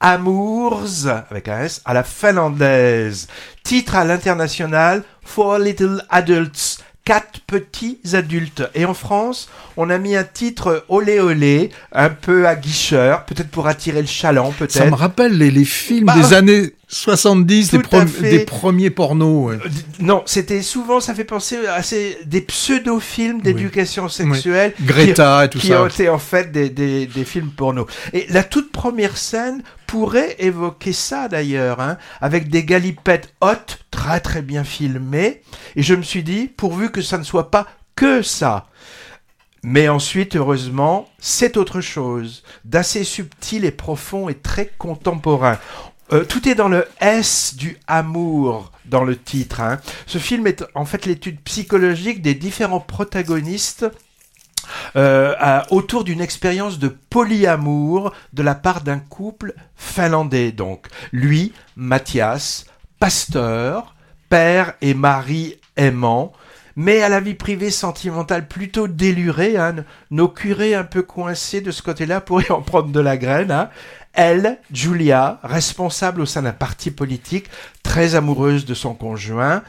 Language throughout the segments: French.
Amours, avec un S, à la finlandaise. Titre à l'international, Four Little Adults, quatre petits adultes. Et en France, on a mis un titre olé olé, un peu aguicheur, peut-être pour attirer le chaland, peut-être. Ça me rappelle les, les films Bah, des années 70, des, prom- des premiers pornos. ouais. Euh, Non, c'était souvent, ça fait penser à ces, des pseudo-films d'éducation sexuelle. qui- Greta et tout qui ça. ont été en fait des, des, des films porno. Et la toute première scène pourrait évoquer ça d'ailleurs, hein, avec des galipettes hautes, très très bien filmées. Et je me suis dit, pourvu que ça ne soit pas que ça. Mais ensuite, heureusement, c'est autre chose, d'assez subtil et profond et très contemporain. Euh, tout est dans le S du amour dans le titre. hein. Ce film est en fait l'étude psychologique des différents protagonistes euh, autour d'une expérience de polyamour de la part d'un couple finlandais. Donc, lui, Mathias, pasteur, père et mari aimant, mais à la vie privée sentimentale plutôt délurée, hein, nos curés un peu coincés de ce côté-là pourraient en prendre de la graine. hein. Elle, Julia, responsable au sein d'un parti politique, très amoureuse de son conjoint,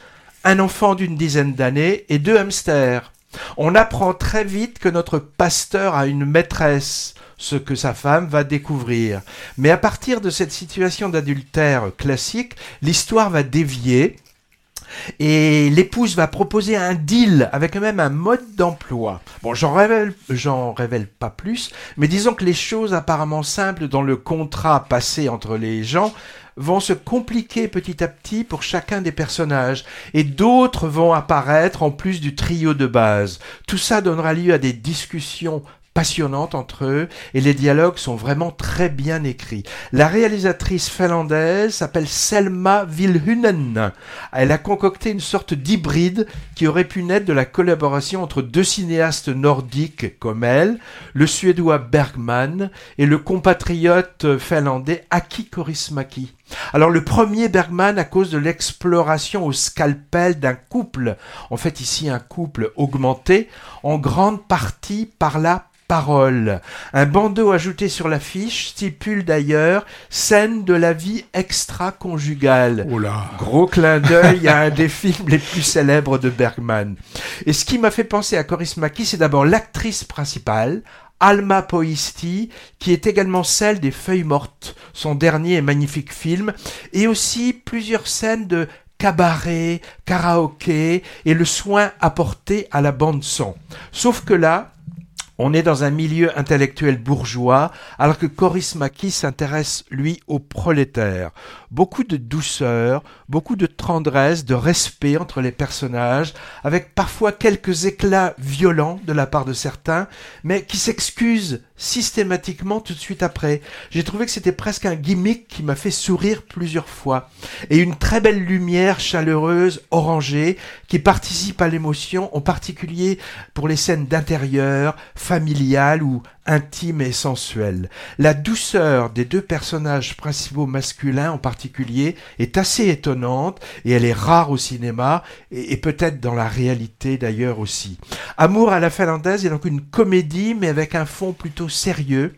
un enfant d'une dizaine d'années et deux hamsters. On apprend très vite que notre pasteur a une maîtresse, ce que sa femme va découvrir. Mais à partir de cette situation d'adultère classique, l'histoire va dévier et l'épouse va proposer un deal avec même un mode d'emploi. Bon, j'en révèle, j'en révèle pas plus, mais disons que les choses apparemment simples dans le contrat passé entre les gens vont se compliquer petit à petit pour chacun des personnages, et d'autres vont apparaître en plus du trio de base. Tout ça donnera lieu à des discussions passionnantes entre eux, et les dialogues sont vraiment très bien écrits. La réalisatrice finlandaise s'appelle Selma Vilhunen. Elle a concocté une sorte d'hybride qui aurait pu naître de la collaboration entre deux cinéastes nordiques comme elle, le suédois Bergman et le compatriote finlandais Aki Kaurismäki. Alors le premier Bergman à cause de l'exploration au scalpel d'un couple, en fait ici un couple augmenté, en grande partie par la parole. Un bandeau ajouté sur l'affiche stipule d'ailleurs scène de la vie extra-conjugale. Oh. Gros clin d'œil à un des films les plus célèbres de Bergman. Et ce qui m'a fait penser à Coris Maki, c'est d'abord l'actrice principale, Alma Poisti, qui est également celle des Feuilles Mortes, son dernier et magnifique film, et aussi plusieurs scènes de cabaret, karaoké et le soin apporté à la bande son. Sauf que là, on est dans un milieu intellectuel bourgeois, alors que Coris Maki s'intéresse, lui, aux prolétaires. Beaucoup de douceur, beaucoup de tendresse, de respect entre les personnages, avec parfois quelques éclats violents de la part de certains, mais qui s'excusent systématiquement tout de suite après. J'ai trouvé que c'était presque un gimmick qui m'a fait sourire plusieurs fois. Et une très belle lumière chaleureuse, orangée, qui participe à l'émotion, en particulier pour les scènes d'intérieur, familiales ou intimes et sensuelles. La douceur des deux personnages principaux masculins en particulier est assez étonnante et elle est rare au cinéma et, et peut-être dans la réalité d'ailleurs aussi. Amour à la finlandaise est donc une comédie mais avec un fond plutôt sérieux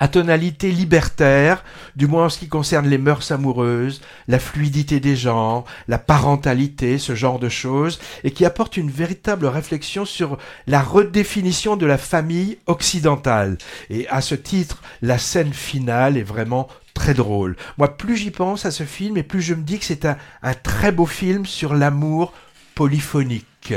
à tonalité libertaire, du moins en ce qui concerne les mœurs amoureuses, la fluidité des genres, la parentalité, ce genre de choses, et qui apporte une véritable réflexion sur la redéfinition de la famille occidentale. Et à ce titre, la scène finale est vraiment très drôle. Moi, plus j'y pense à ce film, et plus je me dis que c'est un, un très beau film sur l'amour polyphonique.